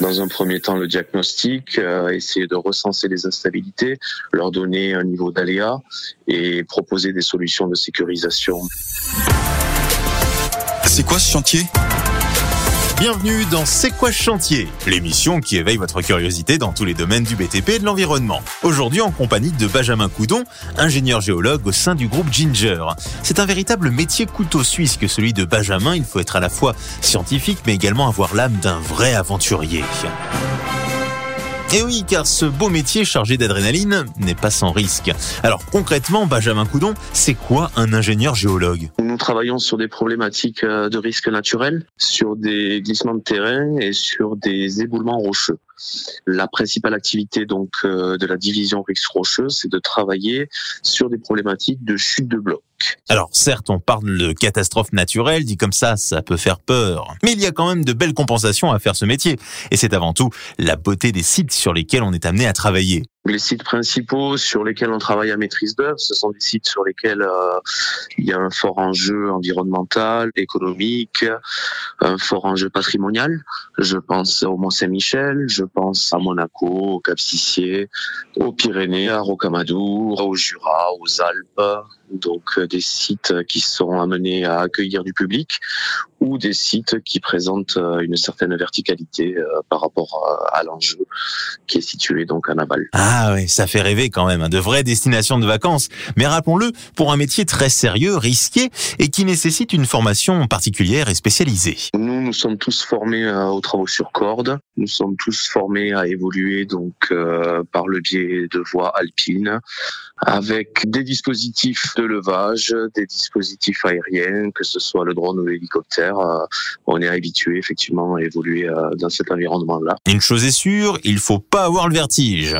Dans un premier temps, le diagnostic, euh, essayer de recenser les instabilités, leur donner un niveau d'aléa et proposer des solutions de sécurisation. C'est quoi ce chantier? Bienvenue dans C'est quoi chantier? L'émission qui éveille votre curiosité dans tous les domaines du BTP et de l'environnement. Aujourd'hui en compagnie de Benjamin Coudon, ingénieur géologue au sein du groupe Ginger. C'est un véritable métier couteau suisse que celui de Benjamin. Il faut être à la fois scientifique mais également avoir l'âme d'un vrai aventurier. Et oui, car ce beau métier chargé d'adrénaline n'est pas sans risque. Alors concrètement, Benjamin Coudon, c'est quoi un ingénieur géologue? Travaillons sur des problématiques euh, de risque naturel, sur des glissements de terrain et sur des éboulements rocheux. La principale activité donc euh, de la division risque rocheux, c'est de travailler sur des problématiques de chute de blocs. Alors certes, on parle de catastrophe naturelle, dit comme ça, ça peut faire peur. Mais il y a quand même de belles compensations à faire ce métier. Et c'est avant tout la beauté des sites sur lesquels on est amené à travailler. Les sites principaux sur lesquels on travaille à maîtrise d'œuvre, ce sont des sites sur lesquels euh, il y a un fort enjeu environnemental, économique, un fort enjeu patrimonial. Je pense au Mont-Saint-Michel, je pense à Monaco, au Cap-Sissier, aux Pyrénées, à Rocamadour, au Jura, aux Alpes. Donc euh, des sites qui sont amenés à accueillir du public ou des sites qui présentent euh, une certaine verticalité par rapport à l'enjeu qui est situé donc en aval. Ah oui, ça fait rêver quand même, hein, de vraies destinations de vacances. Mais rappelons-le, pour un métier très sérieux, risqué et qui nécessite une formation particulière et spécialisée. Nous, nous sommes tous formés euh, aux travaux sur corde. Nous sommes tous formés à évoluer donc euh, par le biais de voies alpines avec des dispositifs de levage, des dispositifs aériens, que ce soit le drone ou l'hélicoptère. Euh, on est habitué effectivement à évoluer dans cet environnement-là. Une chose est sûre, il faut pas avoir le vertige.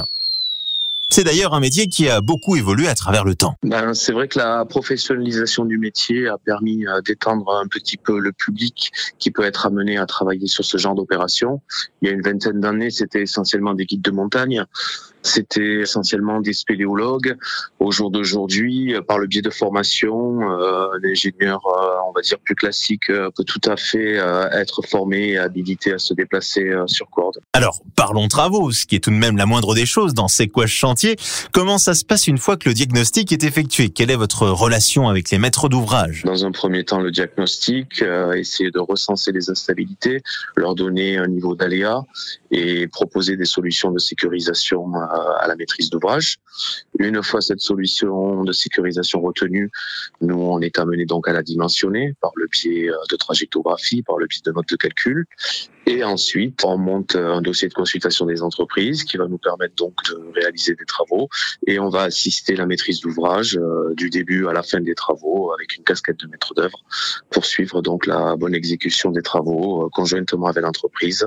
C'est d'ailleurs un métier qui a beaucoup évolué à travers le temps. Ben, c'est vrai que la professionnalisation du métier a permis euh, d'étendre un petit peu le public qui peut être amené à travailler sur ce genre d'opération. Il y a une vingtaine d'années, c'était essentiellement des guides de montagne. C'était essentiellement des spéléologues. Au jour d'aujourd'hui, euh, par le biais de formation, euh, un ingénieur, on va dire plus classique, peut tout à fait être formé et habilité à se déplacer sur corde. Alors, parlons travaux, ce qui est tout de même la moindre des choses dans ces quoi chantiers. Comment ça se passe une fois que le diagnostic est effectué? Quelle est votre relation avec les maîtres d'ouvrage? Dans un premier temps, le diagnostic, essayer de recenser les instabilités, leur donner un niveau d'aléa et proposer des solutions de sécurisation à la maîtrise d'ouvrage. Une fois cette solution de sécurisation retenue, nous on est amené donc à la dimensionner par le biais de trajectographie, par le biais de notes de calcul. Et ensuite, on monte un dossier de consultation des entreprises qui va nous permettre donc de réaliser des travaux et on va assister la maîtrise d'ouvrage euh, du début à la fin des travaux avec une casquette de maître d'œuvre pour suivre donc la bonne exécution des travaux euh, conjointement avec l'entreprise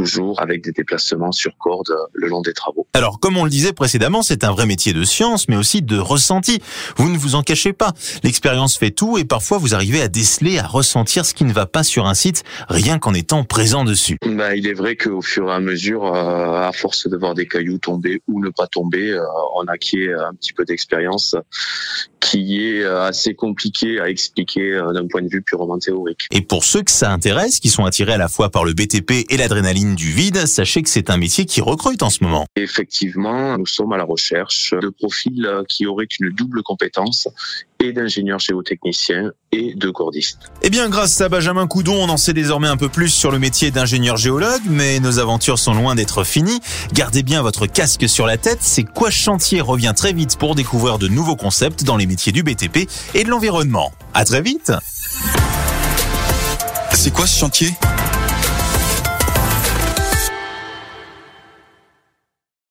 toujours avec des déplacements sur corde le long des travaux. Alors, comme on le disait précédemment, c'est un vrai métier de science, mais aussi de ressenti. Vous ne vous en cachez pas. L'expérience fait tout et parfois vous arrivez à déceler, à ressentir ce qui ne va pas sur un site, rien qu'en étant présent dessus. Bah, il est vrai qu'au fur et à mesure, euh, à force de voir des cailloux tomber ou ne pas tomber, euh, on acquiert un petit peu d'expérience qui est euh, assez compliqué à expliquer d'un point de vue purement théorique. Et pour ceux que ça intéresse, qui sont attirés à la fois par le BTP et l'adrénaline, du vide, sachez que c'est un métier qui recrute en ce moment. Effectivement, nous sommes à la recherche de profils qui auraient une double compétence et d'ingénieur géotechnicien et de cordiste. Eh bien, grâce à Benjamin Coudon, on en sait désormais un peu plus sur le métier d'ingénieur géologue, mais nos aventures sont loin d'être finies. Gardez bien votre casque sur la tête, c'est quoi chantier revient très vite pour découvrir de nouveaux concepts dans les métiers du BTP et de l'environnement. À très vite. C'est quoi ce chantier?